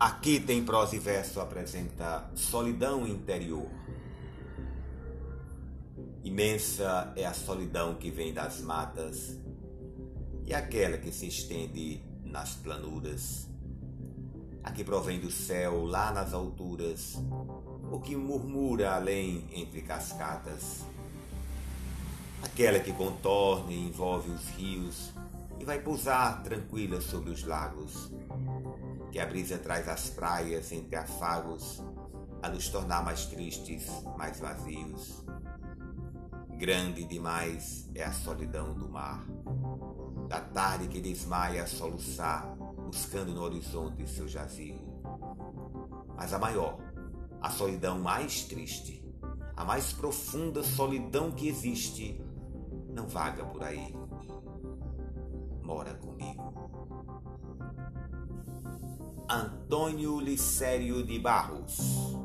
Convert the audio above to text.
Aqui tem prosa e verso apresenta solidão interior. Imensa é a solidão que vem das matas e aquela que se estende nas planuras. A que provém do céu lá nas alturas, o que murmura além entre cascatas. Aquela que contorna e envolve os rios e vai pousar tranquila sobre os lagos que a brisa traz às praias entre afagos, a nos tornar mais tristes, mais vazios. Grande demais é a solidão do mar, da tarde que desmaia a soluçar, buscando no horizonte seu jazigo. Mas a maior, a solidão mais triste, a mais profunda solidão que existe, não vaga por aí. Mora comigo. Antônio Licério de Barros.